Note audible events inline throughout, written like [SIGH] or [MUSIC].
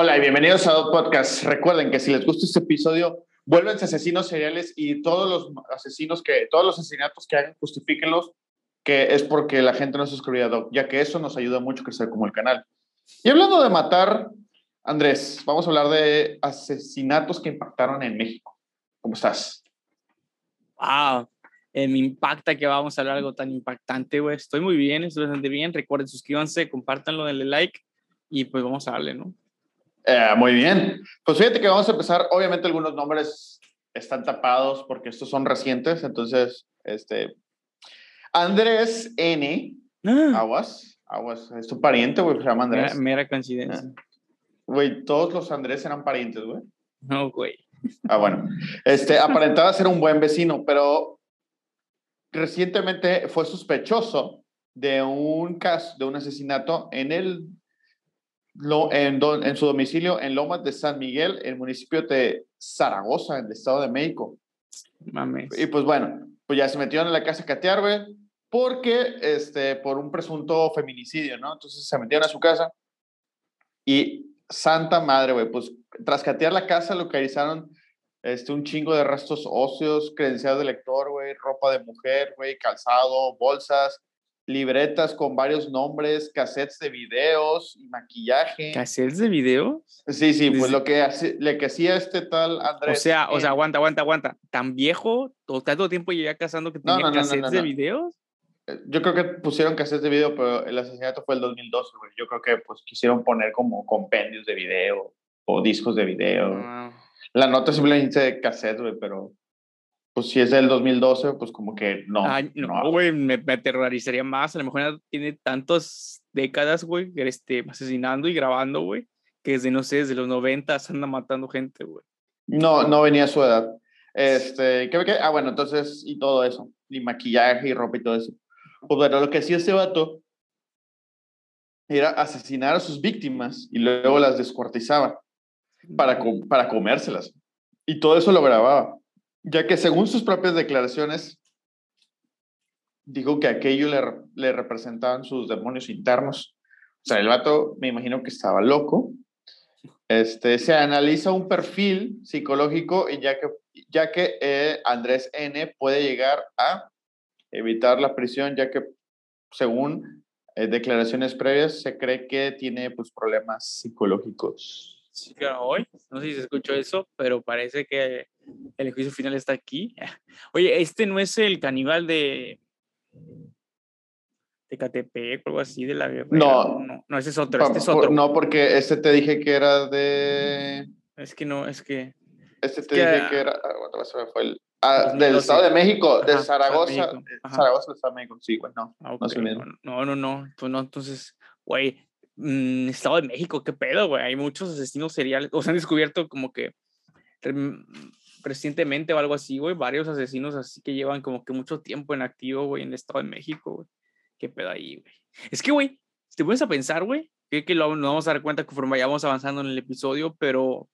Hola y bienvenidos a Dot Podcast. Recuerden que si les gusta este episodio, vuélvense asesinos seriales y todos los asesinos que, todos los asesinatos que hagan, justifíquenlos, que es porque la gente no se suscribió a Doc, ya que eso nos ayuda mucho a crecer como el canal. Y hablando de matar, Andrés, vamos a hablar de asesinatos que impactaron en México. ¿Cómo estás? Eh, me impacta que vamos a hablar algo tan impactante, güey. Estoy muy bien, estoy bastante bien. Recuerden, suscríbanse, compártanlo, denle like y pues vamos a darle, ¿no? Eh, muy bien. Pues fíjate que vamos a empezar. Obviamente algunos nombres están tapados porque estos son recientes. Entonces, este... Andrés N. Ah, Aguas. Aguas. Es tu pariente, güey. Se llama mera, Andrés. mera coincidencia. Güey, todos los Andrés eran parientes, güey. No, güey. Ah, bueno. Este, aparentaba ser un buen vecino, pero recientemente fue sospechoso de un caso, de un asesinato en el lo, en, don- en su domicilio en Lomas de San Miguel, el municipio de Zaragoza, en el Estado de México. Mames. Y pues bueno, pues ya se metieron en la casa a catear, güey, porque, este, por un presunto feminicidio, ¿no? Entonces se metieron a su casa y santa madre, güey, pues tras catear la casa localizaron este, un chingo de restos óseos, credenciales de lector, güey, ropa de mujer, güey, calzado, bolsas, libretas con varios nombres, cassettes de videos y maquillaje. ¿Cassettes de video? Sí, sí, pues Desde- lo que, hace- le que hacía este tal O Andrés. sea, o sea, aguanta, aguanta, aguanta. ¿Tan viejo? ¿O tanto tiempo llevaba casando que tenía no, no, cassettes no, de videos? Yo creo que pusieron cassettes de video, pero el asesinato fue el 2012, güey. Yo creo que pues quisieron poner como compendios de video o discos de video. Ah, La nota simplemente de cassette, güey, pero pues si es del 2012, pues como que no. Ay, no, güey, me, me aterrorizaría más. A lo mejor tiene tantas décadas, güey, este, asesinando y grabando, güey, que desde, no sé, desde los 90 anda matando gente, güey. No, no venía a su edad. Este, ¿qué, qué? Ah, bueno, entonces, y todo eso, y maquillaje y ropa y todo eso. Pues bueno, lo que hacía este vato era asesinar a sus víctimas y luego las descuartizaba para, com- para comérselas. Y todo eso lo grababa, ya que según sus propias declaraciones, dijo que aquello le, re- le representaban sus demonios internos. O sea, el vato me imagino que estaba loco. Este, se analiza un perfil psicológico y ya que, ya que eh, Andrés N puede llegar a evitar la prisión, ya que según eh, declaraciones previas se cree que tiene pues, problemas psicológicos. Sí, claro, hoy. No sé si se escuchó eso, pero parece que el juicio final está aquí. [LAUGHS] Oye, este no es el caníbal de. de Catepec o algo así, de la guerra. No. no, no, ese es otro. Este es otro. no, porque este te dije que era de... Es que no, es que. Este te que, dije que era... ah, se me fue el... ah, del 2012. Estado de México, de Ajá, Zaragoza. México, eh. Zaragoza, Estado de México. Sí, güey, no. ah, no. No, no, no. Pues no, entonces, güey. mm, Estado de México, qué pedo, güey. Hay muchos asesinos seriales. O se han descubierto como que rem- recientemente o algo así, güey. Varios asesinos así que llevan como que mucho tiempo en activo, güey, en el Estado de México, güey. Qué pedo ahí, güey. Es que, güey, si te pones a pensar, güey, creo que lo, nos vamos a dar cuenta conforme vayamos avanzando en el episodio, pero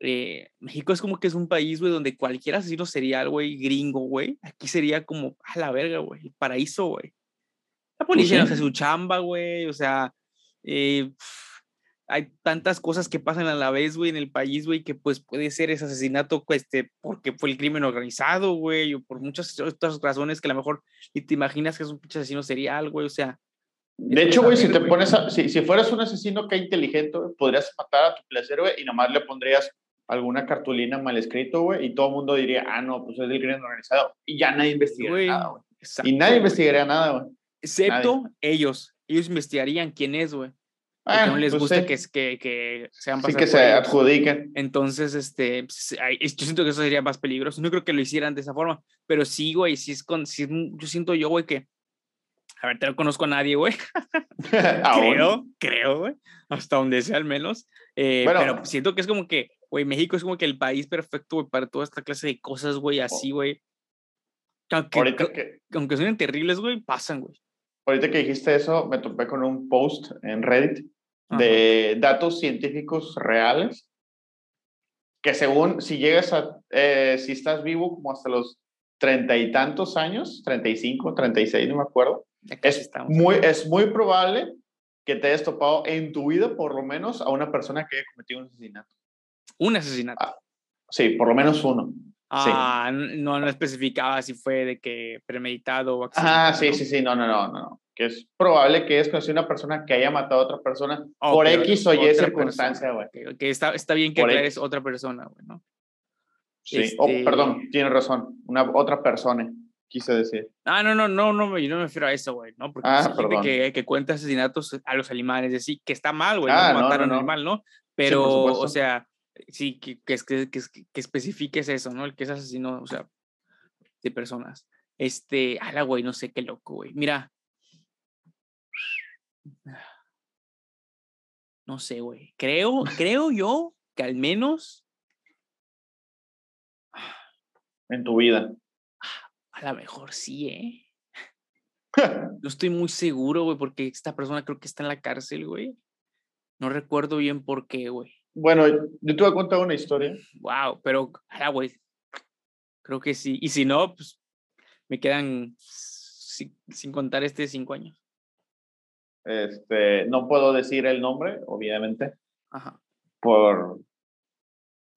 eh, México es como que es un país, güey, donde cualquier asesino serial, güey, gringo, güey, aquí sería como, a la verga, güey, el paraíso, güey. La policía no hace su chamba, güey, o sea, eh, hay tantas cosas que pasan a la vez, güey, en el país, güey, que pues puede ser ese asesinato, pues, este, porque fue el crimen organizado, güey, o por muchas otras razones que a lo mejor ni te imaginas que es un pinche asesino serial, güey, o sea. De hecho, güey, si te pones a, si, si fueras un asesino que inteligente, güey, podrías matar a tu placer, güey, y nomás le pondrías alguna cartulina mal escrito, güey, y todo el mundo diría, ah, no, pues es del crimen organizado. Y ya nadie investigaría Güey, nada, güey. Y nadie investigaría nada, güey. Excepto ellos. Ellos investigarían quién es, güey. Porque Ah, no les pues gusta sí. que, que, que sean Sí que se adjudiquen. Entonces, este, pues, yo siento que eso sería más peligroso. No creo que lo hicieran de esa forma, pero sí, güey, sí es con, sí yo siento yo, güey, que, a ver, te no conozco a nadie, güey. [LAUGHS] [LAUGHS] Creo, creo, güey, hasta donde sea al menos. Eh, Bueno. pero siento que es como que, güey, México es como que el país perfecto, güey, para toda esta clase de cosas, güey, así, güey. Que Aunque, Ahorita creo- que, aunque suenen terribles, güey, pasan, güey. ahorita que dijiste eso, me topé con un post en Reddit Ajá. de datos científicos reales que según, si llegas a, eh, si estás vivo como hasta los treinta y tantos años, 35, 36, no me acuerdo, es muy, es muy probable que te hayas topado en tu vida, por lo menos, a una persona que haya cometido un asesinato. Un asesinato. Ah, sí, por lo menos uno. Ah, no, no especificaba si fue de que premeditado o Ah, sí, sí, sí, no, no, no, no. Que es probable que es una persona que haya matado a otra persona por X o Y circunstancia, güey. Que, está, está bien que eres otra persona, güey, ¿no? Sí, oh, este perdón, tienes razón. Una otra persona, quise decir. Ah, no, no, no, no, yo no me refiero a eso, güey, ¿no? Porque ah, hay gente que, que, cuenta asesinatos a los animales, decir, que está mal, güey, ah, no, matar a un animal, ¿no? Pero, o sea, sí, que, que, que, que, especifiques eso, ¿no? El que es asesino, o sea, de personas. Este, ala, güey, no sé qué loco, güey. Mira. No sé, güey. Creo, creo yo que al menos. En tu vida. A lo mejor sí, ¿eh? [LAUGHS] No estoy muy seguro, güey, porque esta persona creo que está en la cárcel, güey. No recuerdo bien por qué, güey. Bueno, yo te voy a contar una historia. Wow, pero, ah, güey, creo que sí. Y si no, pues me quedan, sin, contar este, cinco años. Este, no puedo decir el nombre, obviamente. Ajá. Por,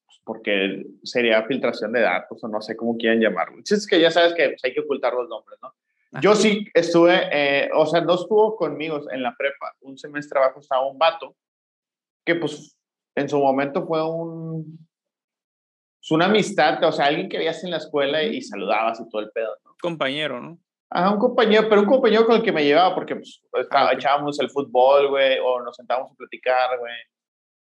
pues, porque sería filtración de datos o no sé cómo quieran llamarlo. Es que ya sabes que pues, hay que ocultar los nombres, ¿no? Yo sí estuve, eh, o sea, no estuvo conmigo en la prepa. Un semestre abajo estaba un vato que pues en su momento fue un, una amistad, o sea, alguien que veías en la escuela y saludabas y todo el pedo, ¿no? Compañero, ¿no? Ajá, un compañero, pero un compañero con el que me llevaba porque pues, ah, echábamos el fútbol, güey, o nos sentábamos a platicar, güey.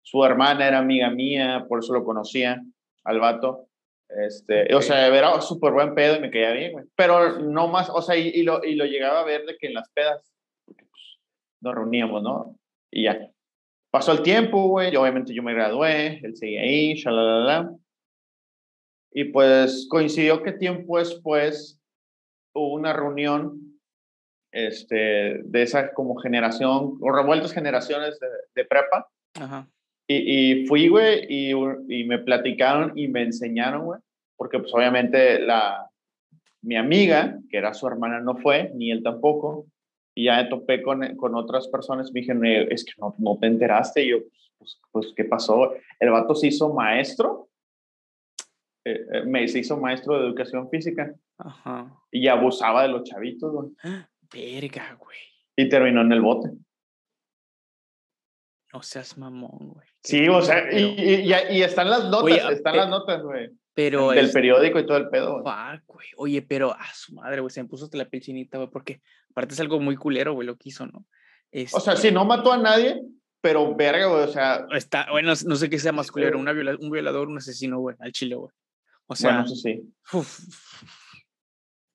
Su hermana era amiga mía, por eso lo conocía, al vato. Este, O sea, era súper buen pedo y me caía bien, güey. Pero no más, o sea, y, lo, y lo llegaba a ver de que en las pedas, porque pues, nos reuníamos, ¿no? Y ya. Pasó el tiempo, güey, obviamente yo me gradué, él seguía ahí, shalalala. Y pues coincidió que tiempo después hubo una reunión este, de esa como generación, o revueltas generaciones de, de prepa. Ajá. Y, y, fui, güey, y, y, me platicaron y me enseñaron, güey, porque pues obviamente la, mi amiga, que era su hermana, no fue, ni él tampoco, y ya me topé con, con otras personas, me dijeron, es que no, no te enteraste, y yo, pues, pues, ¿qué pasó? El vato se hizo maestro, eh, eh, me, se hizo maestro de educación física, Ajá. y abusaba de los chavitos, güey. [GASPS] Verga, güey. Y terminó en el bote. No seas mamón, güey. Sí, o sea, y, y, y, están las notas, están las notas, güey. Pero del periódico y todo el pedo. güey. Oye, pero a su madre, güey, se me puso hasta la piel chinita, güey, porque aparte es algo muy culero, güey, lo que hizo, ¿no? O sea, sí, no mató a nadie, pero verga, güey, o sea. Está, bueno, no sé qué sea más culero, una un violador, un asesino, güey, al chile, güey. O sea. Bueno, eso sí.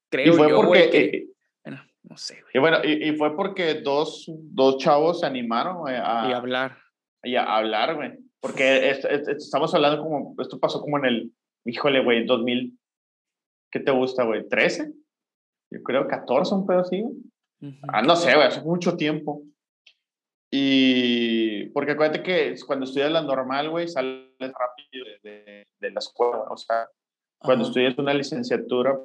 creo y fue yo, porque, que, bueno, no sé, güey. Y bueno, y, fue porque dos, dos chavos se animaron, güey, a. Y hablar. Y a hablar, güey. Porque estamos hablando como, esto pasó como en el híjole, güey, 2000, ¿qué te gusta, güey? ¿13? Yo creo 14, un pedo así. Ah, no sé, güey, hace mucho tiempo. Y porque acuérdate que cuando estudias la normal, güey, sales rápido de, de, la escuela. O sea, cuando estudias una licenciatura,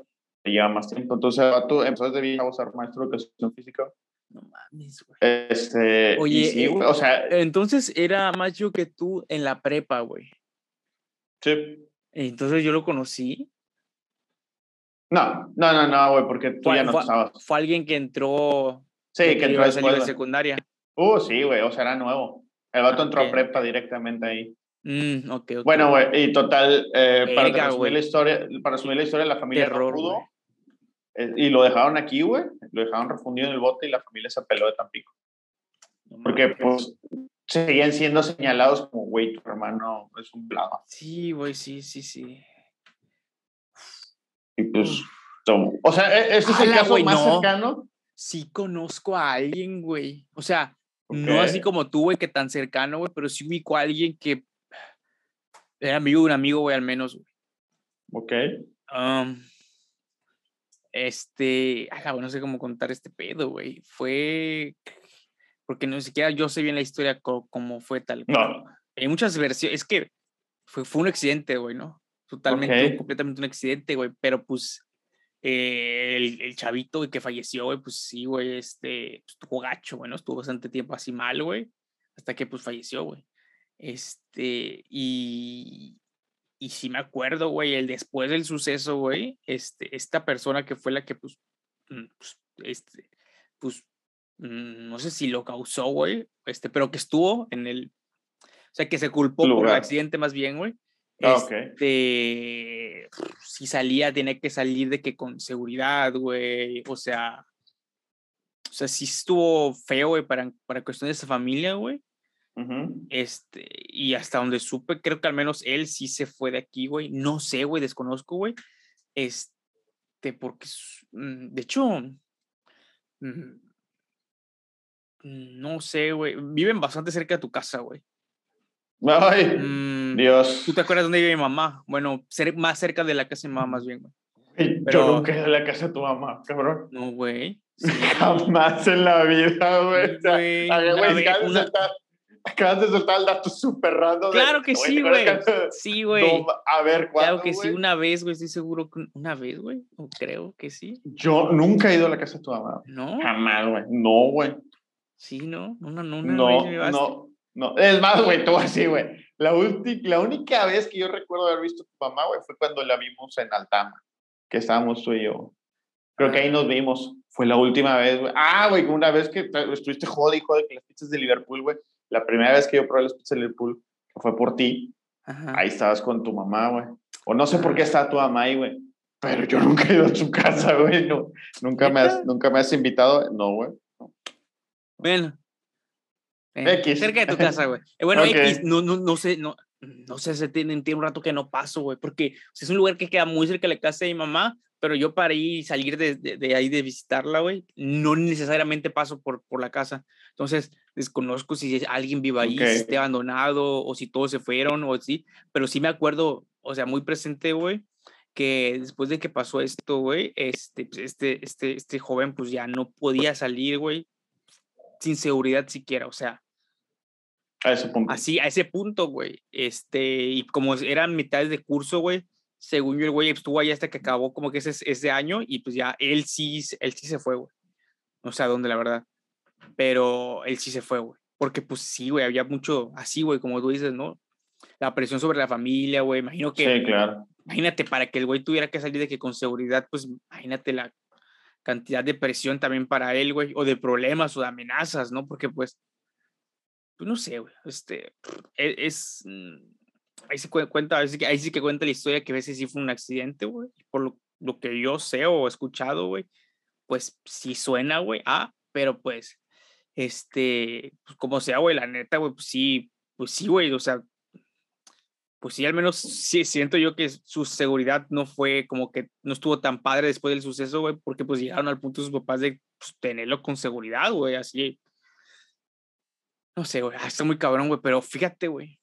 lleva más tiempo. Entonces, tú empezaste de a ser maestro de educación física. No mames, güey. Este, Oye, sí, güey, o sea. Entonces era más yo que tú en la prepa, güey. Sí. Entonces yo lo conocí. No, no, no, no, güey, porque tú ya no fue, estabas. Fue alguien que entró. Sí, que, entró a nivel secundaria. Uh, sí, güey, o sea, era nuevo. El vato entró a prepa directamente ahí. Mm, okay, okay. Bueno, güey, y total, eh, para, resumir la historia, para resumir la historia, la familia Terror, no pudo. Eh, y lo dejaron aquí, güey. Lo dejaron refundido en el bote y la familia se peló de Tampico. Porque, pues, seguían siendo señalados como, güey, tu hermano es un blado. Sí, güey, sí, sí, sí. Y pues, o sea, e, ese es el caso más cercano. Sí conozco a alguien, güey. O sea, no así como tú, güey, que tan cercano, güey, pero sí ubico a alguien que era amigo de un amigo, güey, al menos, güey. Ok. Um, este, ah, no sé cómo contar este pedo, güey. Fue, porque ni siquiera yo sé bien la historia cómo fue tal. No. Hay muchas versiones, es que fue, fue un accidente, güey, ¿no? Totalmente, completamente un accidente, güey, pero pues eh, el, el, chavito, güey, que falleció, güey, pues sí, güey, este, pues, estuvo gacho, bueno, estuvo bastante tiempo así mal, güey, hasta que pues falleció, güey. Este, y, y sí me acuerdo, güey, el después del suceso, güey, este, esta persona que fue la que, pues, mm, pues, este, pues, mm, no sé si lo causó, güey, este, pero que estuvo en el, o sea, que se culpó por el accidente más bien, güey. Ah, este, si salía, tenía que salir de que con seguridad, güey, o sea, o sea, sí estuvo feo, güey, para, para cuestiones de familia, güey. Este, y hasta donde supe, creo que al menos él sí se fue de aquí, güey. No sé, güey, desconozco, güey. Este, porque, mm, de hecho, mm, no sé, güey. Viven bastante cerca de tu casa, güey. Ay, mm, Dios. ¿Tú te acuerdas dónde vive mi mamá? Bueno, más cerca de la casa de mi mamá, más bien, güey. Pero, Yo nunca he la casa de tu mamá, cabrón. No, güey. [LAUGHS] Jamás en la vida, güey. O Acabas de soltar el dato súper raro. Claro que sí, güey. Sí, güey. a ver, ¿cuándo, Claro que sí, una vez, güey. Estoy seguro que una vez, güey. Creo que sí. Yo nunca he ido a la casa de tu mamá. No. Jamás, güey. No, güey. Sí, no. Una, no, no, no, no. Es más, güey, tú así, güey. La, la única vez que yo recuerdo haber visto a tu mamá, güey, fue cuando la vimos en Altama, que estábamos tú y yo. Creo que ahí nos vimos. Fue la última vez, güey. Ah, güey, una vez que estuviste jodido, de que las pizzas de Liverpool, güey la primera vez que yo probé los pizzas de Liverpool, que fue por ti, ahí estabas con tu mamá, güey. O no sé por qué estaba tu mamá ahí, güey. Pero yo [LAUGHS] nunca he ido a tu casa, güey. No, nunca, me has, nunca me has invitado. No, güey. Bueno. X. Cerca de tu casa, güey. Eh, bueno, X, no, no, no sé, no, no sé, se tiene, tiene un rato que no paso, güey, porque es un lugar que queda muy cerca de la casa de mi mamá, pero yo para ir y salir de, de, ahí de visitarla, güey, no necesariamente paso por, por la casa. Entonces, desconozco si alguien vive ahí, si esté abandonado o si todos se fueron o sí, pero sí me acuerdo, o sea, muy presente, güey, que después de que pasó esto, güey, este, pues, este, este, este joven pues ya no podía salir, güey, sin seguridad siquiera, o sea. A ese punto. Así, a ese punto, güey. Este, y como eran mitades de curso, güey, según yo, el güey estuvo ahí hasta que acabó como que ese, ese año y pues ya él sí, él sí se fue, güey. No sé a dónde, la verdad. Pero él sí se fue, güey. Porque pues sí, güey, había mucho así, güey, como tú dices, ¿no? La presión sobre la familia, güey. Imagino que... Sí, claro. Imagínate, para que el güey tuviera que salir de que con seguridad, pues imagínate la cantidad de presión también para él, güey, o de problemas o de amenazas, ¿no? Porque pues, pues no sé, güey, este, e, es, mm, ahí se cuenta, ahí sí, que, ahí sí que cuenta la historia que a veces sí fue un accidente, güey. Por lo, lo, que yo sé o he escuchado, güey, pues sí suena, güey, ah, pero pues, este, pues como sea, güey, la neta, güey, pues sí, pues sí, güey, o sea, pues sí, al menos sí siento yo que su seguridad no fue como que no estuvo tan padre después del suceso, güey, porque pues llegaron al punto sus papás de pues, tenerlo con seguridad, güey, así. No sé, güey, ah, está muy cabrón, güey, pero fíjate, güey,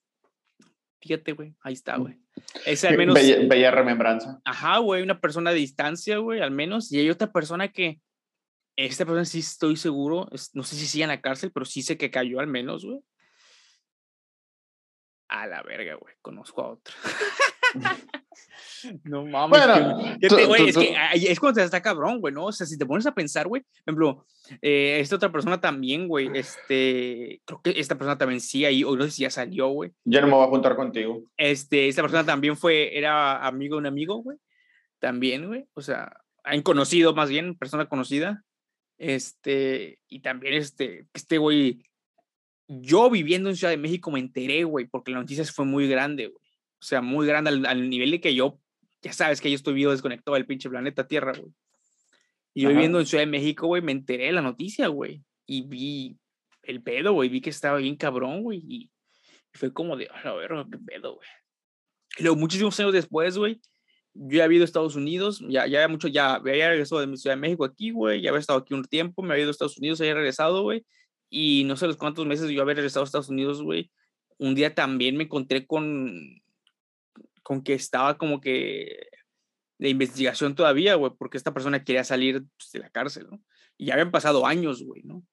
Fíjate, güey, ahí está, mm. güey. Es al menos. Bella, remembranza. Ajá, güey, una persona de distancia, güey, al menos. Y hay otra persona que. Esta persona sí estoy seguro, no sé si sigue en la cárcel, pero sí sé que cayó al menos, güey. A la verga, güey, conozco a otro. [LAUGHS] [LAUGHS] No mames. es, que, es cuando te está cabrón, güey, ¿no? O sea, si te pones a pensar, güey, por ejemplo, eh, esta otra persona también, güey, este, creo que esta persona también sí ahí, o no sé si ya salió, güey. Ya no me voy a juntar contigo. Este, esta persona también fue, era amigo de un amigo, güey. También, güey, o sea, han conocido más bien, persona conocida. Este, y también este, este güey, yo viviendo en Ciudad de México me enteré, güey, porque la noticia fue muy grande, güey. O sea, muy grande al, nivel de que yo, ya sabes que yo estoy vivo desconectado del pinche planeta Tierra, güey. Y yo viviendo en Ciudad de México, güey, me enteré de la noticia, güey. Y vi el pedo, güey. Vi que estaba bien cabrón, güey. Y fue como de, a ver, qué pedo, güey. Y luego, muchísimos años después, güey, yo ya había ido a Estados Unidos, ya, ya mucho, ya había regresado de mi Ciudad de México aquí, güey, ya había estado aquí un tiempo, me había ido a Estados Unidos, había regresado, güey, y no sé los cuántos meses yo había regresado a Estados Unidos, güey, un día también me encontré con, con que estaba como que de investigación todavía, güey, porque esta persona quería salir pues, de la cárcel, ¿no? Y ya habían pasado años, güey, ¿no?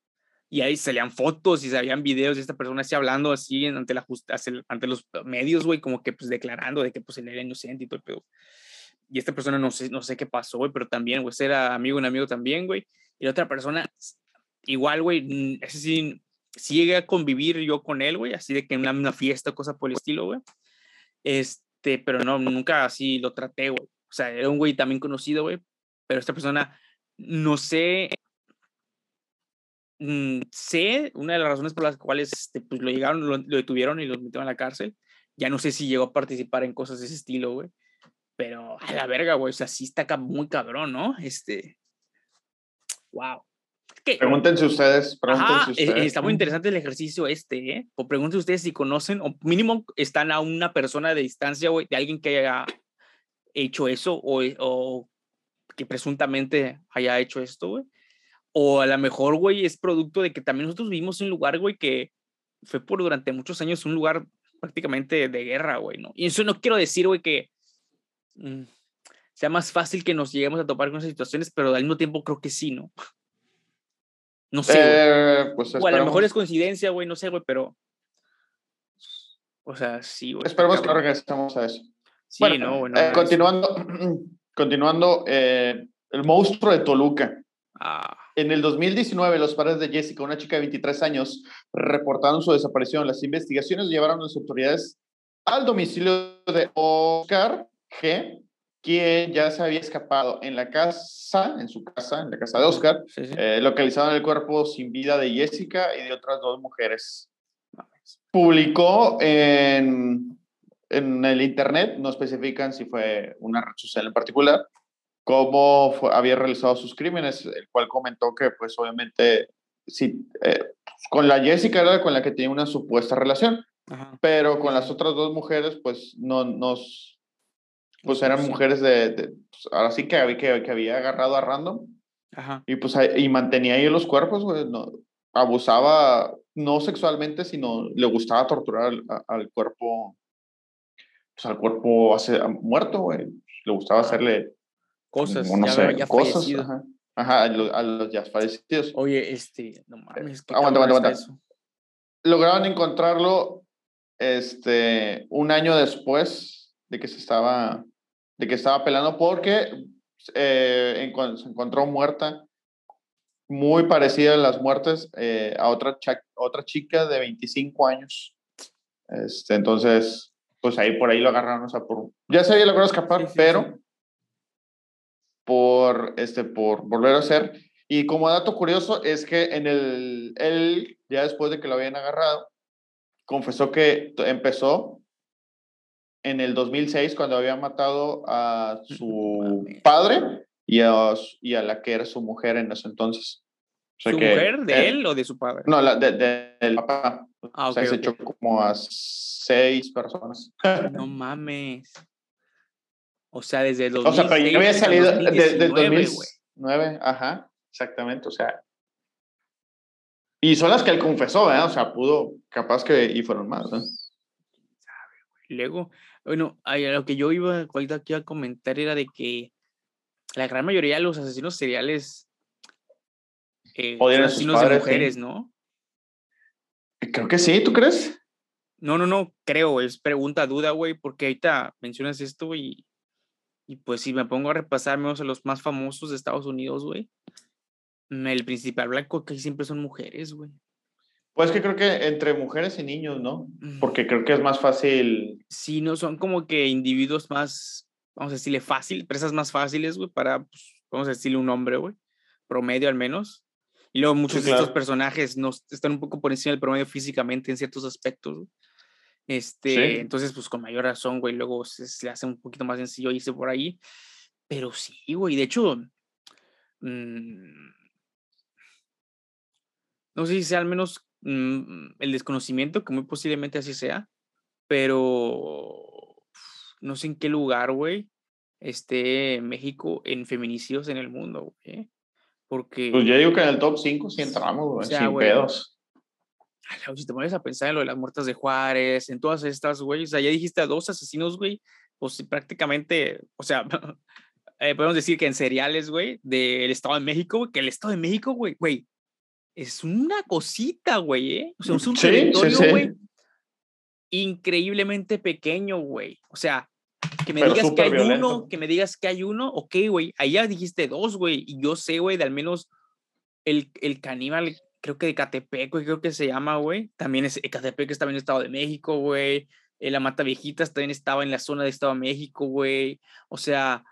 Y ahí salían fotos y salían videos de esta persona así hablando así ante, la ante los medios, güey, como que pues declarando de que pues él era inocente y todo el pedo. Y esta persona no sé, no sé qué pasó, güey, pero también, güey, era amigo un amigo también, güey. Y la otra persona, igual, güey, ese sí, sí llegué a convivir yo con él, güey, así de que en una, fiesta, cosa por el estilo, güey. Este, pero no, nunca así lo traté, güey. O sea, era un güey también conocido, güey, pero esta persona, no sé, mm, sé una de las razones por las cuales este, pues, lo llegaron, lo, lo, detuvieron y lo metieron a la cárcel. Ya no sé si llegó a participar en cosas de ese estilo, güey. Pero a la verga, güey, o sea, sí está muy cabrón, ¿no? Este. Wow. Pregúntense ustedes, pregúntense e, ustedes. Está muy interesante el ejercicio este, ¿eh? O pregúntense ustedes si conocen, o mínimo están a una persona de distancia, güey, de alguien que haya hecho eso, o, o que presuntamente haya hecho esto, güey. O a lo mejor, güey, es producto de que también nosotros vivimos en un lugar, güey, que fue por durante muchos años un lugar prácticamente de guerra, güey, ¿no? Y eso no quiero decir, güey, que sea más fácil que nos lleguemos a topar con esas situaciones, pero al mismo tiempo creo que sí, ¿no? No sé. Eh, pues o a lo mejor es coincidencia, güey, no sé, güey, pero. O sea, sí, güey. Esperemos que regresemos a eso. Sí, no, bueno. Eh, continuando, [CLEARS THROAT] continuando eh, el monstruo de Toluca. Ah. En el 2019, los padres de Jessica, una chica de 23 años, reportaron su desaparición. Las investigaciones llevaron a las autoridades al domicilio de Oscar G, quien ya se había escapado en la casa, en su casa, en la casa de Oscar, eh, localizaron el cuerpo sin vida de Jessica y de otras dos mujeres. Publicó en, en el internet, no especifican si fue una red social en particular, cómo había realizado sus crímenes, el cual comentó que pues obviamente sí, eh, con la Jessica era con la que tenía una supuesta relación, pero con las otras dos mujeres pues no nos pues eran mujeres de, pues, ahora sí que, que, que, había agarrado a random. Ajá. Y pues y mantenía ahí los cuerpos, güey, no, abusaba no sexualmente, sino le gustaba torturar al, cuerpo, pues al cuerpo hace, muerto, güey. Le gustaba hacerle cosas, no sé, cosas, ajá, ajá a, los, ya fallecidos. Oye, este, no mames, aguanta, aguanta, aguanta. Lograron encontrarlo este, un año después de que se estaba de que estaba pelando porque eh, se encontró muerta, muy parecida a las muertes, eh, a otra, otra chica de 25 años. Este, entonces, pues ahí por ahí lo agarraron, o sea, por, ya se había logrado escapar, pero por, este, por volver a ser. Y como dato curioso es que en el, él, ya después de que lo habían agarrado, confesó que empezó en el 2006 cuando había matado a [LAUGHS] su padre y a, y a la que era su mujer en ese entonces. ¿Su mujer de él, o de su padre? No, la de, del papá. Ah, o sea, se echó como a seis personas. No mames. O sea, desde el 2006 O sea, pero yo había salido desde el 2009, ajá, exactamente, o sea. Y son las que él confesó, ¿eh? O sea, pudo, capaz que, y fueron más, ¿eh? Luego, bueno, lo que yo iba aquí a comentar era de que la gran mayoría de los asesinos seriales eh, son asesinos de mujeres, ¿no? Creo que sí, ¿tú crees? No, no, no, creo, es pregunta, duda, güey, porque ahorita mencionas esto y, y pues si me pongo a repasar menos a los más famosos de Estados Unidos, güey, el principal blanco que siempre son mujeres, güey. Pues que creo que entre mujeres y niños, ¿no? Porque creo que es más fácil. Sí, no, son como que individuos más, vamos a decirle fácil, presas más fáciles, güey, para, pues, vamos a decirle un hombre, güey, promedio al menos. Y luego muchos de estos personajes no, están un poco por encima del promedio físicamente en ciertos aspectos. Este, entonces, pues con mayor razón, güey, luego se, le hace un poquito más sencillo irse por ahí. Pero sí, güey, de hecho, mmm, no sé si sea al menos Mm, el desconocimiento, que muy posiblemente así sea, pero no sé en qué lugar, güey, esté México en feminicidios en el mundo, güey. Porque. Pues yo digo que en el top 5 sí entramos, güey, sin pedos. Si te pones a pensar en lo de las muertas de Juárez, en todas estas, güey, o sea, ya dijiste a dos asesinos, güey, pues prácticamente, o sea, [LAUGHS] eh, podemos decir que en seriales, güey, del Estado de México, que el Estado de México, güey, güey, es una cosita, güey, ¿eh? O sea, es un territorio, güey, increíblemente pequeño, güey. O sea, que me digas que hay uno, que me digas que hay uno, ok, güey, ahí ya dijiste dos, güey, y yo sé, güey, de al menos el, el caníbal, creo que de Catepec, güey, creo que se llama, güey, también es, Catepec está en el Estado de México, güey, eh, la Mata Viejitas también estaba en la zona de Estado de México, güey, o sea,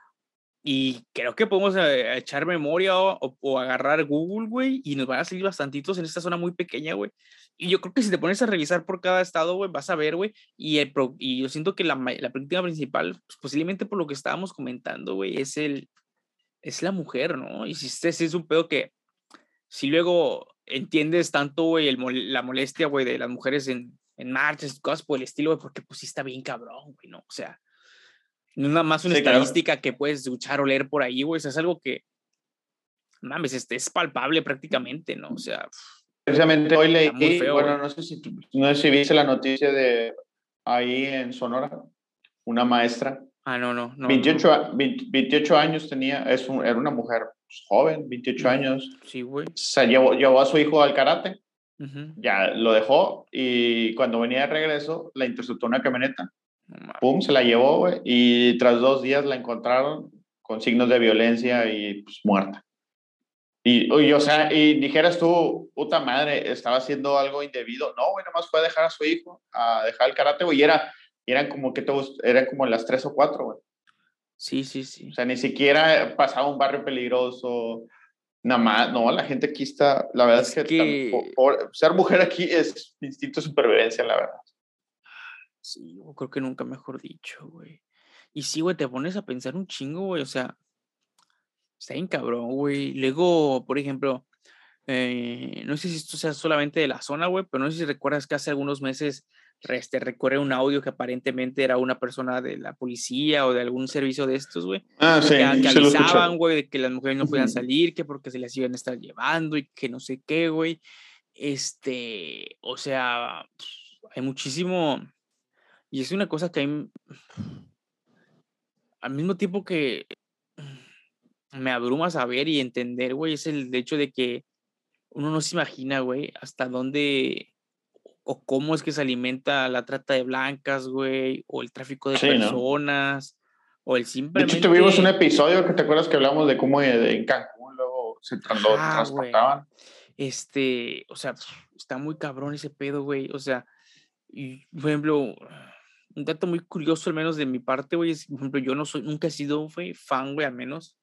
y creo que podemos eh, echar memoria o, o, agarrar Google, güey, y nos van a salir bastantitos en esta zona muy pequeña, güey. Y yo creo que si te pones a revisar por cada estado, güey, vas a ver, güey. Y, el y yo siento que la, la práctica principal, pues, posiblemente por lo que estábamos comentando, güey, es el es la mujer, ¿no? Y si este es un pedo que si luego entiendes tanto, güey, el, la molestia, güey, de las mujeres en, en marchas, cosas por el estilo, güey, porque pues sí está bien cabrón, güey, ¿no? O sea, no es nada más una estadística que puedes escuchar o leer por ahí, güey. es algo que, mames, este, es palpable prácticamente, ¿no? O sea. Precisamente hoy leí, bueno, no sé, si, no sé si viste la noticia de ahí en Sonora, una maestra. Ah, no, no. no 28, 28 años tenía, es era una mujer pues, joven, 28 años. Sí, güey. Se llevó, llevó a su hijo al karate, ya lo dejó y cuando venía de regreso la interceptó una camioneta Pum, se la llevó, güey, y tras dos días la encontraron con signos de violencia y pues muerta. Y, o sea, y dijeras tú, puta madre, estaba haciendo algo indebido. No, güey, nomás fue a dejar a su hijo, a dejar el karate, güey, y era, eran como que todos, eran como las tres o cuatro, güey. Sí, sí, sí. O sea, ni siquiera pasaba un barrio peligroso, nada más, no, la gente aquí está, la verdad es, que, ser mujer aquí es instinto de supervivencia, la verdad. Sí, yo creo que nunca mejor dicho, güey. Y sí, güey, te pones a pensar un chingo, güey, o sea, está bien cabrón, güey. Luego, por ejemplo, eh, no sé si esto sea solamente de la zona, güey, pero no sé si recuerdas que hace algunos meses este, recorre un audio que aparentemente era una persona de la policía o de algún servicio de estos, güey. Ah, sí, que, avisaban, güey, de que las mujeres no podían salir, que porque se las iban a estar llevando y que no sé qué, güey. Este, o sea, hay muchísimo y es una cosa que hay, al mismo tiempo que me abruma saber y entender, güey, es el hecho de que uno no se imagina, güey, hasta dónde o cómo es que se alimenta la trata de blancas, güey, o el tráfico de personas, o el simplemente... De hecho, tuvimos un episodio que te acuerdas que hablamos de cómo en Cancún luego se transportaban. Este, o sea, está muy cabrón ese pedo, güey, o sea, y, por ejemplo, un dato muy curioso, al menos de mi parte, güey, es, por ejemplo, yo no soy, nunca he sido, güey, fan, güey, al menos,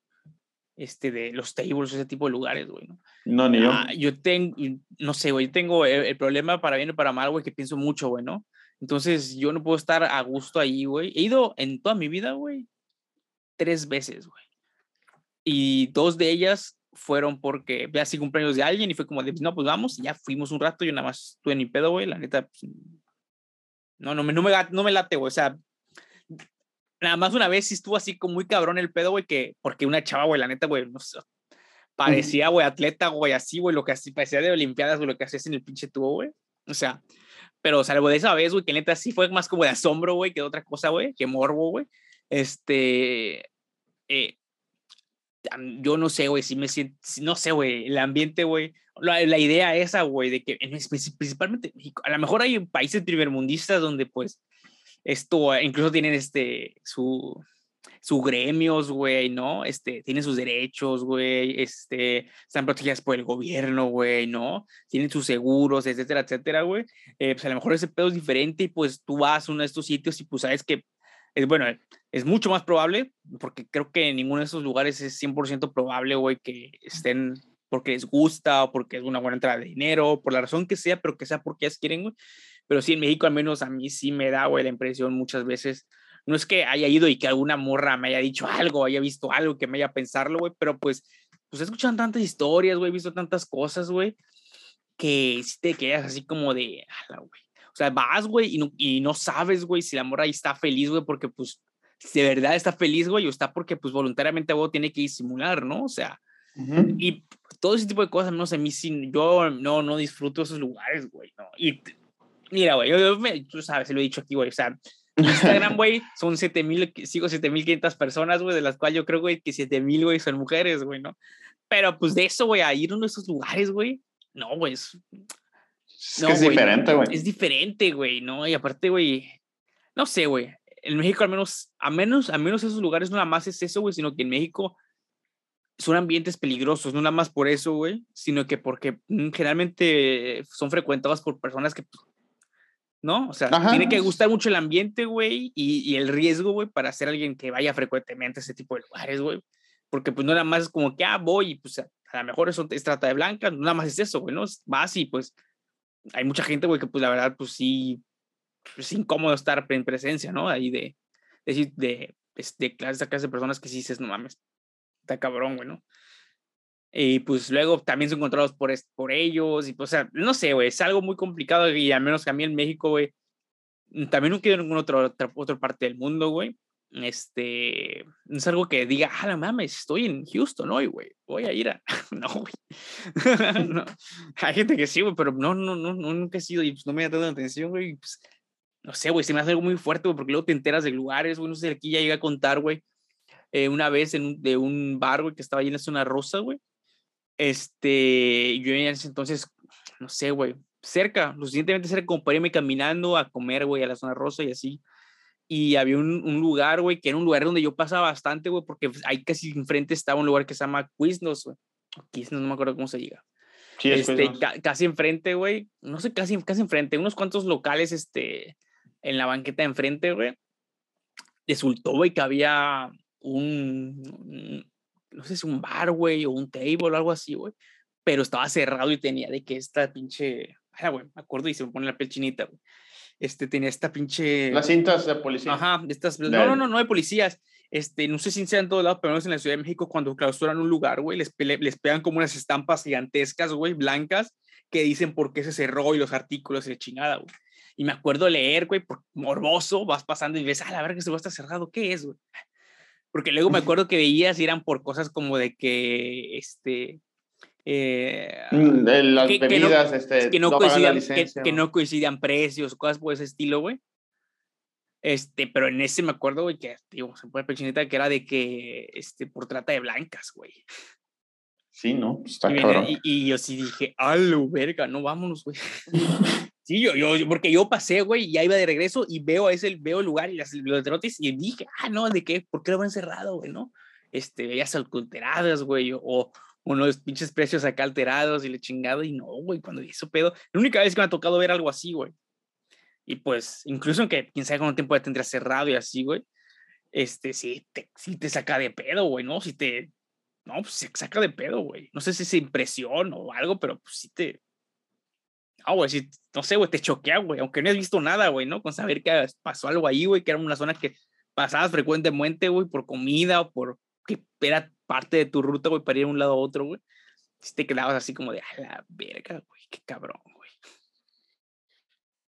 este, de los tables, ese tipo de lugares, güey, ¿no? No, ni yo. Ah, yo tengo, no sé, güey, tengo el, problema para bien o para mal, güey, que pienso mucho, güey, ¿no? Entonces, yo no puedo estar a gusto ahí, güey. He ido en toda mi vida, güey, tres veces, güey. Y dos de ellas fueron porque ve así cumpleaños de alguien y fue como de, no, pues vamos, y ya fuimos un rato, yo nada más estuve en mi pedo, güey, la neta, pues, no, no me, no me, no me late, güey. O sea, nada más una vez sí estuvo así como muy cabrón el pedo, güey, que, porque una chava, güey, la neta, güey, no sé, parecía, güey, atleta, güey, así, güey, lo que así, parecía de Olimpiadas, güey, lo que hacías en el pinche tubo, güey. O sea, pero salvo de esa vez, güey, que neta sí fue más como de asombro, güey, que de otra cosa, güey, que morbo, güey. Este, eh, yo no sé, güey, si me siento, no sé, güey, el ambiente, güey, la, la, idea esa, güey, de que principalmente México, a lo mejor hay países primermundistas donde pues esto, incluso tienen este, su, su gremios, güey, ¿no? Este, tienen sus derechos, güey, este, están protegidas por el gobierno, güey, ¿no? Tienen sus seguros, etcétera, etcétera, güey. Eh, pues a lo mejor ese pedo es diferente y pues tú vas a uno de estos sitios y pues sabes que es bueno, es mucho más probable, porque creo que en ninguno de esos lugares es 100% probable, güey, que estén porque les gusta o porque es una buena entrada de dinero, por la razón que sea, pero que sea porque ellas quieren, güey. Pero sí, en México al menos a mí sí me da, güey, la impresión muchas veces. No es que haya ido y que alguna morra me haya dicho algo, haya visto algo que me haya pensarlo, güey, pero pues, pues escuchan tantas historias, güey, he visto tantas cosas, güey, que si te quedas así como de, ala, güey. O sea, vas, güey, y no, y no sabes, güey, si la morra ahí está feliz, güey, porque pues de verdad está feliz, güey, o está porque pues voluntariamente, güey, tiene que disimular, ¿no? O sea, y todo ese tipo de cosas, no sé, a mí sí, yo no, no disfruto esos lugares, güey, ¿no? Y mira, güey, yo, tú sabes, se lo he dicho aquí, güey, o sea, [LAUGHS] Instagram, güey, son 7000, sigo 7500 personas, güey, de las cuales yo creo, güey, que 7000, güey, son mujeres, güey, ¿no? Pero pues de eso, güey, a ir a uno de esos lugares, güey, no, güey, es, no, es, diferente, güey. Es diferente, güey, ¿no? Y aparte, güey, no sé, güey, en México al menos, a menos, a menos esos lugares no nada más es eso, güey, sino que en México son ambientes peligrosos, no nada más por eso, güey, sino que porque mm, generalmente son frecuentados por personas que, pues, ¿no? O sea, tiene que gustar mucho el ambiente, güey, y, y, el riesgo, güey, para ser alguien que vaya frecuentemente a ese tipo de lugares, güey. Porque pues no nada más es como que, ah, voy y pues a, lo mejor eso es trata de blanca, no nada más es eso, güey, ¿no? Vas y pues hay mucha gente, güey, que pues la verdad, pues sí, es incómodo estar en presencia, ¿no? Ahí de, de, de, pues, de, de esa clase de personas que sí dices, no mames, está cabrón, güey, ¿no? Y pues luego también son encontrados por, por ellos, y pues, o sea, no sé, güey, es algo muy complicado y al menos que a mí en México, güey, también no quiero en ninguna otra, otra, otra parte del mundo, güey. Este, es algo que diga, ah, la mames, estoy en Houston hoy, güey, voy a ir a. [LAUGHS] no, güey. [LAUGHS] no. Hay gente que sí, güey, pero no, no, no, nunca he sido y pues no me ha dado atención, güey. Pues, no sé, güey, se me hace algo muy fuerte, güey, porque luego te enteras de lugares, güey, no sé, aquí ya llega a contar, güey, eh, una vez en de un bar, güey, que estaba ahí en la zona rosa, güey. Este, yo en ese entonces, no sé, güey, cerca, lo suficientemente cerca como para irme caminando a comer, güey, a la zona rosa y así. Y había un, un lugar, güey, que era un lugar donde yo pasaba bastante, güey, porque ahí casi enfrente estaba un lugar que se llama Quiznos, güey. Quiznos, no me acuerdo cómo se diga. Sí, este, casi enfrente, güey, no sé, casi, casi enfrente, unos cuantos locales, este, en la banqueta de enfrente, güey. Resultó, güey, que había un, no sé si un bar, güey, o un table o algo así, güey, pero estaba cerrado y tenía de que esta pinche, ah, güey, me acuerdo y se me pone la piel chinita, güey. Este, tenía esta pinche... Las cintas de policía. Ajá, estas, no, no, no, no de policías. Este, no sé si sea en todos lados, pero no es en la Ciudad de México, cuando clausuran un lugar, güey, les, les pegan como unas estampas gigantescas, güey, blancas, que dicen por qué se cerró y los artículos y la chingada, güey. Y me acuerdo leer, güey, por morboso, vas pasando y ves, ah, la verdad que se va a estar cerrado, ¿qué es, güey? Porque luego me acuerdo que veías y eran por cosas como de que, este, eh, mm, de las que, bebidas, que no, este, que no, coincidían, que, no coincidían precios, cosas por ese estilo, güey. Este, pero en ese me acuerdo, güey, que, digo, se pone pechinita, que era de que, este, por trata de blancas, güey. Sí, ¿no? Está y, y, yo sí dije, ¡alo, verga! No, vámonos, güey. [LAUGHS] Sí, yo, yo, porque yo pasé, güey, y ya iba de regreso y veo ese, veo el lugar y las, trotes y dije, ah, no, ¿de qué? ¿Por qué lo han cerrado, güey, no? Este, ya adulteradas, güey, o unos pinches precios acá alterados y le chingado, y no, güey, cuando hizo pedo, la única vez que me ha tocado ver algo así, güey. Y pues, incluso aunque quién sabe cuánto tiempo ya tendría cerrado y así, güey, este, sí te, sí te saca de pedo, güey, ¿no? Si te, no, pues se saca de pedo, güey. No sé si es impresión o algo, pero pues sí te, Ah, güey, si, no sé, güey, te choquea, güey, aunque no has visto nada, güey, ¿no? Con saber que pasó algo ahí, güey, que era una zona que pasabas frecuentemente, güey, por comida o por que era parte de tu ruta, güey, para ir de un lado a otro, güey. Si te quedabas así como de, a la verga, güey, qué cabrón, güey.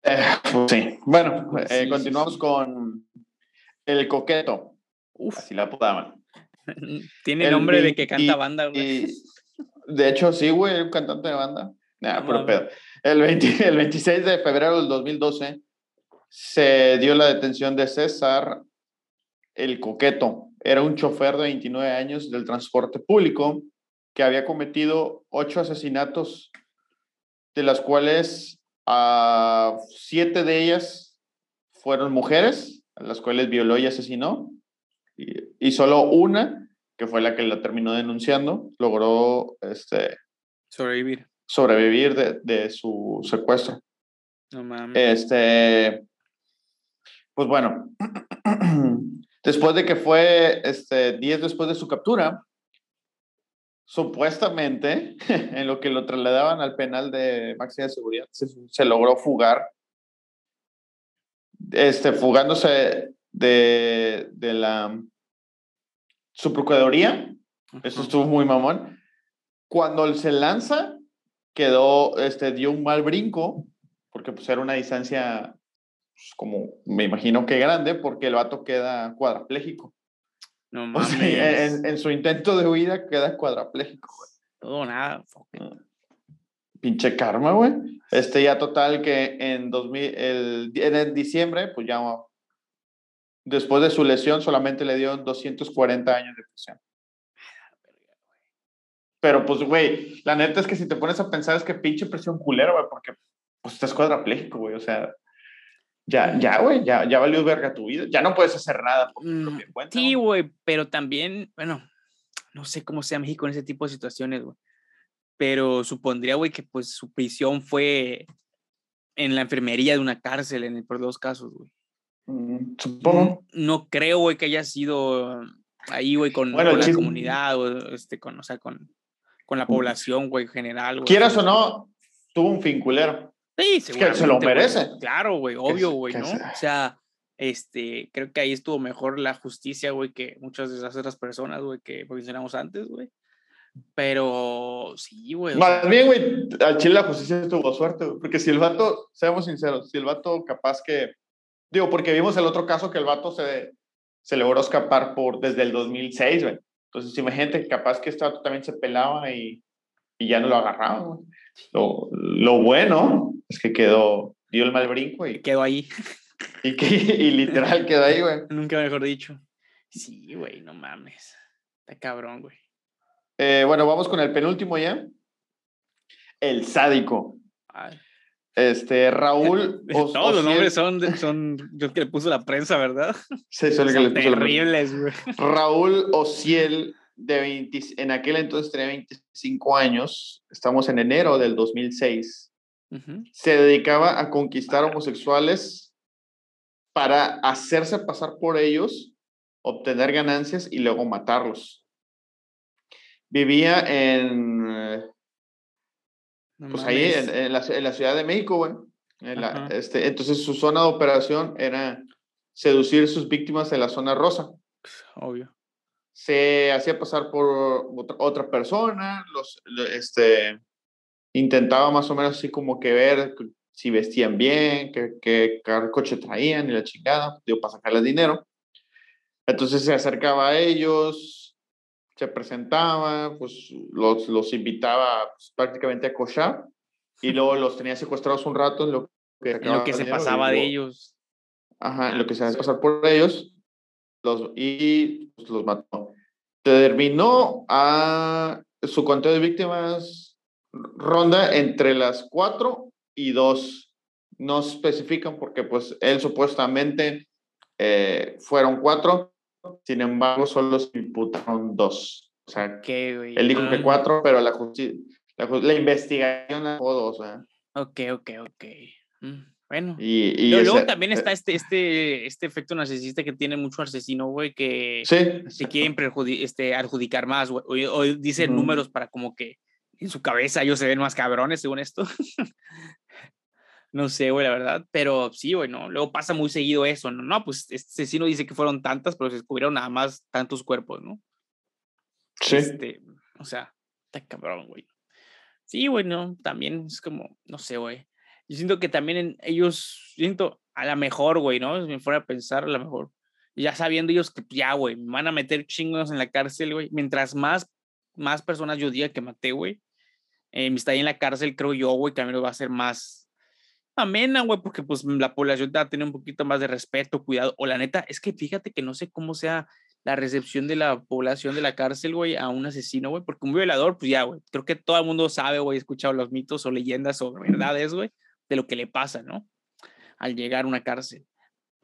Eh, pues sí. Bueno, eh, continuamos con El Coqueto. Uf. Así la pudaban. [LAUGHS] Tiene nombre de que canta banda, güey. de hecho, sí, güey, un cantante de banda. Nah, pero pedo. El, 26 [LAUGHS] de febrero del 2012 se dio la detención de César el Coqueto. Era un chofer de 29 años del transporte público que había cometido ocho asesinatos, de las cuales a siete de ellas fueron mujeres, a las cuales violó y asesinó, y, y, solo una, que fue la que la terminó denunciando, logró este, sobrevivir sobrevivir de, de su secuestro. No mames. Este, pues bueno, [CLEARS THROAT] después de que fue este, días después de su captura, supuestamente, [LAUGHS] en lo que lo trasladaban al penal de máxima de seguridad, se, logró fugar, este, fugándose de, de la su procuraduría. Eso estuvo muy mamón. Cuando se lanza, quedó, este, dio un mal brinco, porque pues era una distancia, pues, como me imagino que grande, porque el vato queda cuadrapléjico. No mames. en, su intento de huida queda cuadrapléjico, güey. Todo nada. Ah. Pinche karma, güey. Este ya total que en 2000, el, en diciembre, pues ya después de su lesión solamente le dio 240 años de prisión. Pero pues, güey, la neta es que si te pones a pensar es que pinche presión culera, güey, porque pues estás cuadrapléjico, güey, o sea. ya, ya, güey, ya, ya valió verga tu vida. Ya no puedes hacer nada por tu Mm, propia cuenta. Sí, güey. pero también, bueno, no sé cómo sea México en ese tipo de situaciones, güey. Pero supondría, güey, que pues su prisión fue en la enfermería de una cárcel en el por dos casos, güey. Mm, Supongo. No creo, güey, que haya sido ahí, güey, con, Bueno, con el la comunidad, o este, con, o sea, con, con la población, güey, en general, güey. Quieras o no, tuvo un fin culero. Sí, que se lo güey. merece. Claro, güey, obvio, güey, ¿no? O sea, este, creo que ahí estuvo mejor la justicia, güey, que muchas de las otras personas, güey, que mencionamos antes, güey. Pero sí, güey. Más bien, güey, al Chile la justicia tuvo suerte, güey, porque si el vato, seamos sinceros, si el vato capaz que, digo, porque vimos el otro caso que el vato se, se logró escapar por, desde el 2006, güey. Entonces, imagínate que capaz que este vato también se pelaba y, y ya no lo agarraban. Lo, lo bueno es que quedó, dio el mal brinco y, quedó ahí, [LAUGHS] y, que, y literal quedó ahí, güey. nunca mejor dicho. Sí, güey, no mames. Está cabrón, güey. Eh, bueno, vamos con el penúltimo ya. El sádico. Ay, Este, Raúl. [LAUGHS] Os- Todos los nombres son, de- son los que le puso la prensa, ¿verdad? Sí, que Son le puso la- terribles, güey. Raúl Ociel, de 20 en aquel entonces tenía 25 años, estamos en enero del 2006, Ujú. se dedicaba a conquistar homosexuales para hacerse pasar por ellos, obtener ganancias y luego matarlos. Vivía en, No pues ahí, mames. en, en la, en la Ciudad de México, güey. En la- este, entonces su zona de operación era seducir sus víctimas de la zona rosa. Obvio. se hacía pasar por otra, otra persona, los, lo- este, intentaba más o menos así como que ver si vestían bien, qué, qué coche traían y la chingada, digo, para sacarles dinero. Entonces se acercaba a ellos, se presentaba, pues los, los invitaba pues, prácticamente a cochar y [LAUGHS] luego los tenía secuestrados un rato en lo que, En lo que se pasaba de luego- ellos. Ajá, en lo que se hace pasar por ellos los, y pues, los mató. Terminó a su conteo de víctimas ronda entre las cuatro y dos. No especifican porque pues él supuestamente eh, fueron cuatro, sin embargo solo se imputaron dos. O sea, ¿Qué, güey? él dijo que cuatro, pero la, la, la investigación a dos. ¿eh? Ok, ok, ok. Mm, Bueno. Y, y Pero luego ese- también eh, está este, este, este efecto narcisista que tiene mucho asesino, güey, que Sí, se quieren este, adjudicar más, güey. O, o dicen Ujú. números para como que en su cabeza ellos se ven más cabrones, según esto. [LAUGHS] no sé, güey, la verdad. Pero sí, güey, ¿no? Luego pasa muy seguido eso, ¿no? No, pues este asesino dice que fueron tantas, pero se descubrieron nada más tantos cuerpos, ¿no? sí. Este, o sea, está cabrón, güey. Sí, güey, no, también es como, no sé, güey. Yo siento que también en ellos, siento, a la mejor, güey, ¿no? Si me fuera a pensar, a la mejor. Ya sabiendo ellos que ya, güey, me van a meter chingos en la cárcel, güey. Mientras más, más personas yo diga que maté, güey, eh, mi estadía en la cárcel, creo yo, güey, también lo va a ser más amena, güey, porque pues la población va a tener un poquito más de respeto, cuidado. O la neta, es que fíjate que no sé cómo sea la recepción de la población de la cárcel, güey, a un asesino, güey, porque un violador, pues ya, güey, creo que todo el mundo sabe, güey, escuchado los mitos o leyendas o verdades, güey, de lo que le pasa, ¿no? Al llegar a una cárcel.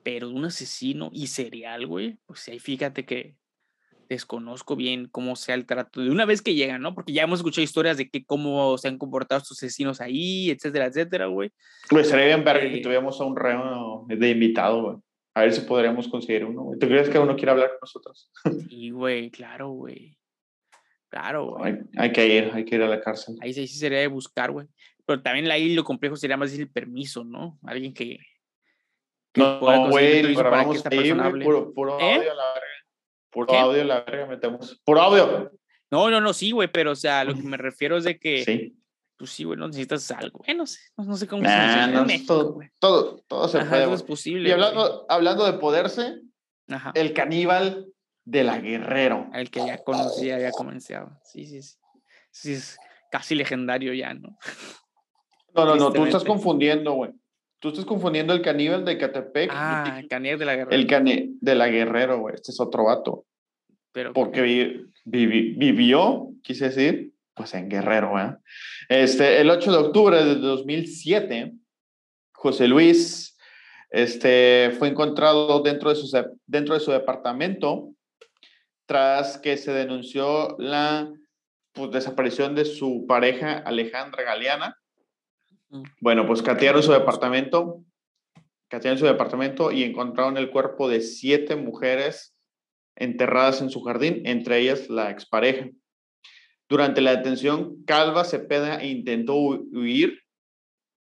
Pero un asesino y serial, güey, pues ahí fíjate que desconozco bien cómo sea el trato de una vez que llegan, ¿no? Porque ya hemos escuchado historias de que cómo se han comportado estos asesinos ahí, etcétera, etcétera, güey. Güey, sería bien verga que Eh, tuviéramos a un reo de invitado, güey. A ver si podríamos conseguir uno, güey. ¿Tú crees que uno quiere hablar con nosotros? [LAUGHS] Y, güey, claro, güey. Claro, güey. Hay, hay que ir, hay que ir a la cárcel. Ahí sí sí sería de buscar, güey. Pero también ahí lo complejo sería más decir el permiso, ¿no? Alguien que. que No, no, güey, permiso para que esta ahí, persona güey, hable. puro, puro ¿Eh? audio a la ¿Qué? audio la verga metemos. Puro audio. No, no, no, sí, güey, pero o sea, lo que me refiero es de que, Sí. pues sí, güey, no necesitas algo. Eh, no sé, no, no sé cómo se funciona no, México, todo, todo, todo se Ajá, puede, eso es posible. Y hablando, hablando de poderse, Ajá. el caníbal de la Guerrero. El que ya conocía, había comenzado. Sí, sí, sí. Sí, es casi legendario ya, ¿no? No, no, no, tú estás confundiendo, güey. Tú estás confundiendo el caníbal de Catepec Ah, Canier de la Guerra. el cane de la Guerrero, güey. Este es otro vato. pero porque vi- vivi- vivió, quise decir, pues en Guerrero, ¿eh? Este, el 8 de octubre de 2007, José Luis Este, fue encontrado dentro de, su, dentro de su departamento tras que se denunció la pues, desaparición de su pareja Alejandra Galeana. Bueno, pues catearon su departamento, catearon su departamento y encontraron el cuerpo de siete mujeres enterradas en su jardín, entre ellas la expareja. Durante la detención, Calva Cepeda intentó huir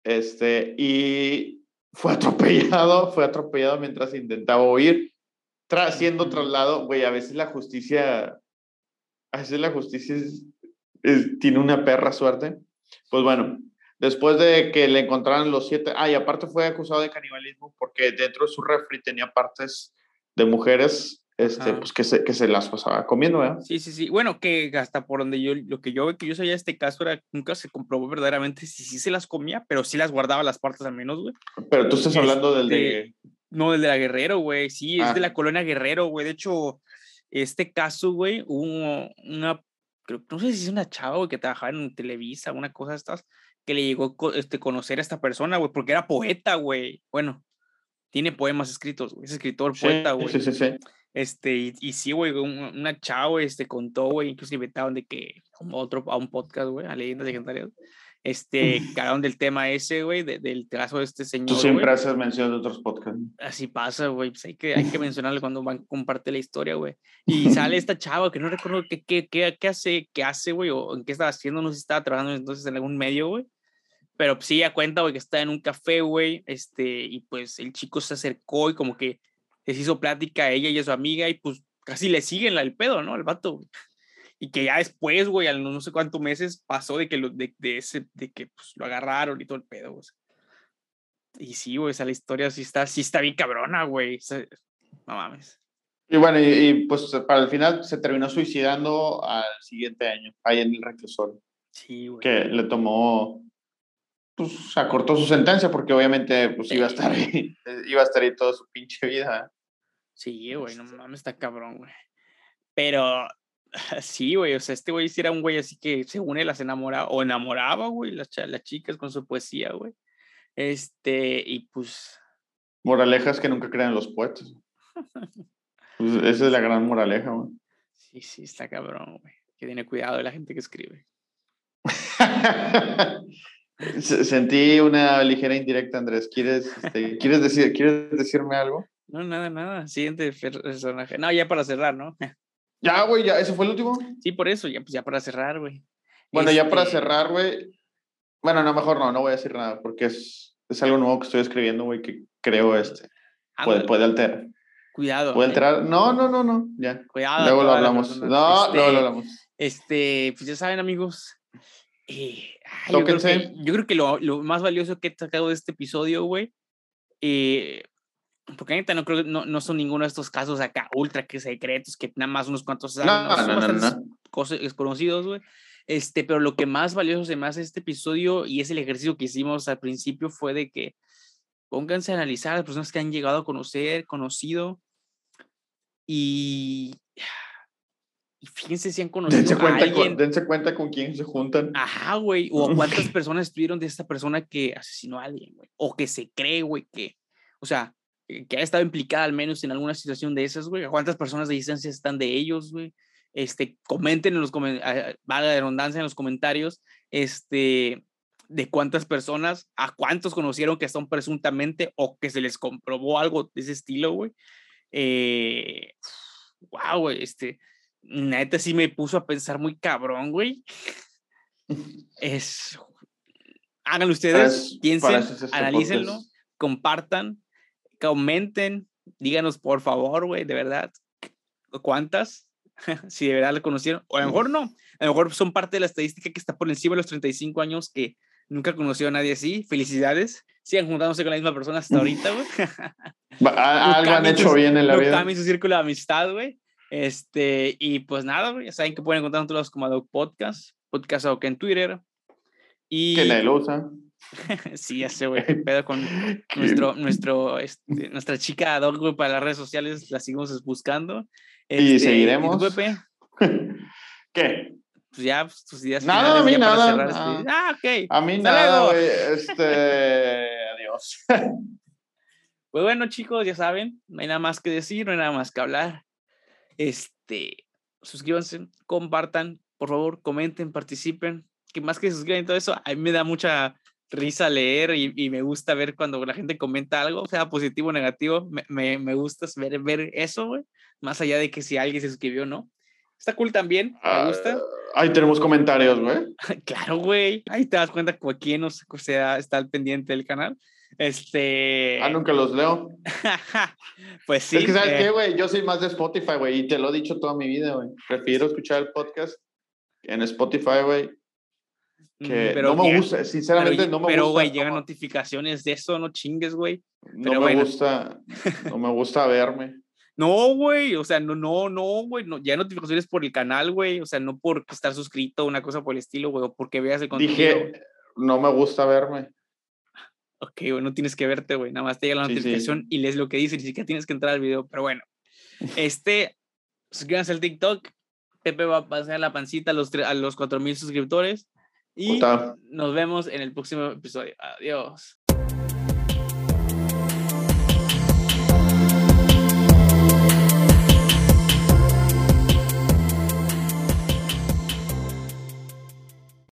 este, y fue atropellado, [LAUGHS] fue atropellado mientras intentaba huir, tras, siendo trasladado, güey, a veces la justicia, a veces la justicia tiene una perra suerte. Pues bueno, después de que le encontraron los siete, ah, y aparte fue acusado de canibalismo porque dentro de su refri tenía partes de mujeres este, pues que se, que se las pasaba comiendo, ¿verdad? Sí, sí, sí. Bueno, que hasta por donde yo, lo que yo, que yo sabía de este caso era nunca se comprobó verdaderamente si sí se las comía, pero sí las guardaba las partes al menos, güey. Pero tú estás hablando del de... Este, no, del de la Guerrero, güey. Sí, es de ah. la colonia Guerrero, güey. De hecho, este caso, güey, hubo una, creo, no sé si es una chava, güey, que trabajaba en Televisa, una cosa de estas, que le llegó este, conocer a esta persona, güey, porque era poeta, güey. Bueno, tiene poemas escritos, güey. Es escritor, poeta, güey. Sí, sí, sí. Este, y, y sí, güey, una chava, este, contó, güey, incluso invitaron de que a otro, a un podcast, güey, a Leyendas Legendarias, este, cagaron del tema ese, güey, del trazo de este señor. Tú siempre haces mención de otros podcasts. Así pasa, güey, pues hay que, hay que [LAUGHS] mencionarle cuando van a compartir la historia, güey. Y sale esta chava que no recuerdo qué, qué, qué, qué hace, qué hace, güey, o en qué estaba haciendo, no sé si estaba trabajando entonces en algún medio, güey. Pero sí, ya cuenta, güey, que está en un café, güey, este, y pues el chico se acercó y como que les hizo plática a ella y a su amiga y pues casi le siguen el pedo, ¿no? El vato. Y que ya después, güey, a no sé cuántos meses pasó de que, lo, de, de ese, de que pues, lo agarraron y todo el pedo, güey. Y sí, güey, esa la historia sí está, sí está bien cabrona, güey. No mames. Y bueno, y, pues para el final se terminó suicidando al siguiente año, ahí en el reclusorio. Sí, güey. Que le tomó, pues acortó su sentencia porque obviamente pues iba a estar ahí, iba a estar ahí toda su pinche vida. Sí, güey, no mames, está cabrón, güey. Pero [LAUGHS] sí, güey, o sea, este güey sí era un güey así que según él las enamoraba o enamoraba, güey, las, las chicas con su poesía, güey. Este, y pues... Moralejas que nunca crean los poetas. [LAUGHS] Pues, esa es la gran moraleja, güey. Sí, sí, está cabrón, güey. Que tiene cuidado de la gente que escribe. [LAUGHS] Sentí una ligera indirecta, Andrés. ¿Quieres, este, ¿quieres, decir, ¿Quieres decirme algo? No, nada, nada. Siguiente personaje. No, ya para cerrar, ¿no? Ya, güey, ya. ¿Ese fue el último? Sí, por eso, ya, pues ya para cerrar, güey. Bueno, ya para este cerrar, güey. Bueno, no, mejor no, no voy a decir nada, porque es, es algo nuevo que estoy escribiendo, güey, que creo este. Puede, puede alterar. Cuidado. Puede alterar. No, no, no, no. Ya. Cuidado. Luego lo hablamos. No, luego lo este, hablamos. Este, pues ya saben, amigos. Eh, yo, creo que, yo, creo que, lo, lo, más valioso que he sacado de este episodio, güey, eh, porque ahorita no creo no, no son ninguno de estos casos acá ultra que secretos que nada más unos cuantos saben, no, no, no, no, cosas desconocidos, güey. Este, pero lo que más valioso se me hace este episodio y es el ejercicio que hicimos al principio fue de que pónganse a analizar a las personas que han llegado a conocer, conocido y y fíjense si han conocido dense cuenta, a alguien. Con, dense cuenta con quién se juntan. Ajá, güey. O [LAUGHS] cuántas personas estuvieron de esta persona que asesinó a alguien, güey. O que se cree, güey, que, o sea, que ha estado implicada al menos en alguna situación de esas, güey. ¿Cuántas personas de distancia están de ellos, güey? Este, comenten en los comentarios, valga de redundancia en los comentarios, este, de cuántas personas, a cuántos conocieron que son presuntamente o que se les comprobó algo de ese estilo, güey. Eh, wow, güey, este, neta sí me puso a pensar muy cabrón, güey. Es. Háganlo ustedes, piensen, analícenlo, compartan, comenten, díganos por favor, güey, de verdad, cuántas, [LAUGHS] si de verdad lo conocieron, o a lo mejor no, a lo mejor son parte de la estadística que está por encima de los 35 años que nunca conoció a nadie así. Felicidades, sigan juntándose con la misma persona hasta ahorita, güey. [LAUGHS] Algo han hecho bien en la vida. Cambien su círculo de amistad, güey. Este, y pues nada, ya saben que pueden encontrar lados como Dog Podcast, Podcast que en Twitter. Y... Que nadie lo usa. [LAUGHS] sí, ya sé, güey, [LAUGHS] pedo con nuestro, nuestro, este, nuestra chica Dog, güey, para las redes sociales, la seguimos buscando. y este, seguiremos. [LAUGHS] ¿Qué? Pues ya, pues, tus ideas Nada, a mí nada. Este, ah, ok. A mí nada, güey. Este, adiós. Pues bueno, chicos, ya saben, no hay nada más que decir, no hay nada más que hablar. Este, suscríbanse, compartan, por favor, comenten, participen. Que más que suscriban y todo eso, a mí me da mucha risa leer y, y, me gusta ver cuando la gente comenta algo, sea positivo o negativo, me, me, me gusta ver, ver eso, güey, más allá de que si alguien se suscribió o no. Está cool también, me gusta. Uh, ahí tenemos comentarios, güey. [LAUGHS] claro, güey, ahí te das cuenta que quién no o sea, está al pendiente del canal. Este. Ah, nunca los leo. [LAUGHS] pues sí. Es que, ¿sabes eh... qué, güey? Yo soy más de Spotify, güey, y te lo he dicho toda mi vida, güey. Prefiero escuchar el podcast en Spotify, güey, que pero no me gusta, sinceramente pero, no me pero, gusta. güey, llegan notificaciones de eso, no chingues, güey. No Pero me gusta, no me gusta verme. [LAUGHS] No, güey, o sea, no, no, no, güey, no, ya notificaciones por el canal, güey, o sea, no por estar suscrito, una cosa por el estilo, güey, o porque veas el contenido. Dije, no me gusta verme. Ok, güey, no tienes que verte, güey, nada más te llega la notificación sí. y lees lo que dice, ni siquiera tienes que entrar al video, pero bueno. Este, [LAUGHS] suscríbanse al TikTok, Pepe va a pasar la pancita a los, a los 4000 suscriptores y nos vemos en el próximo episodio. Adiós.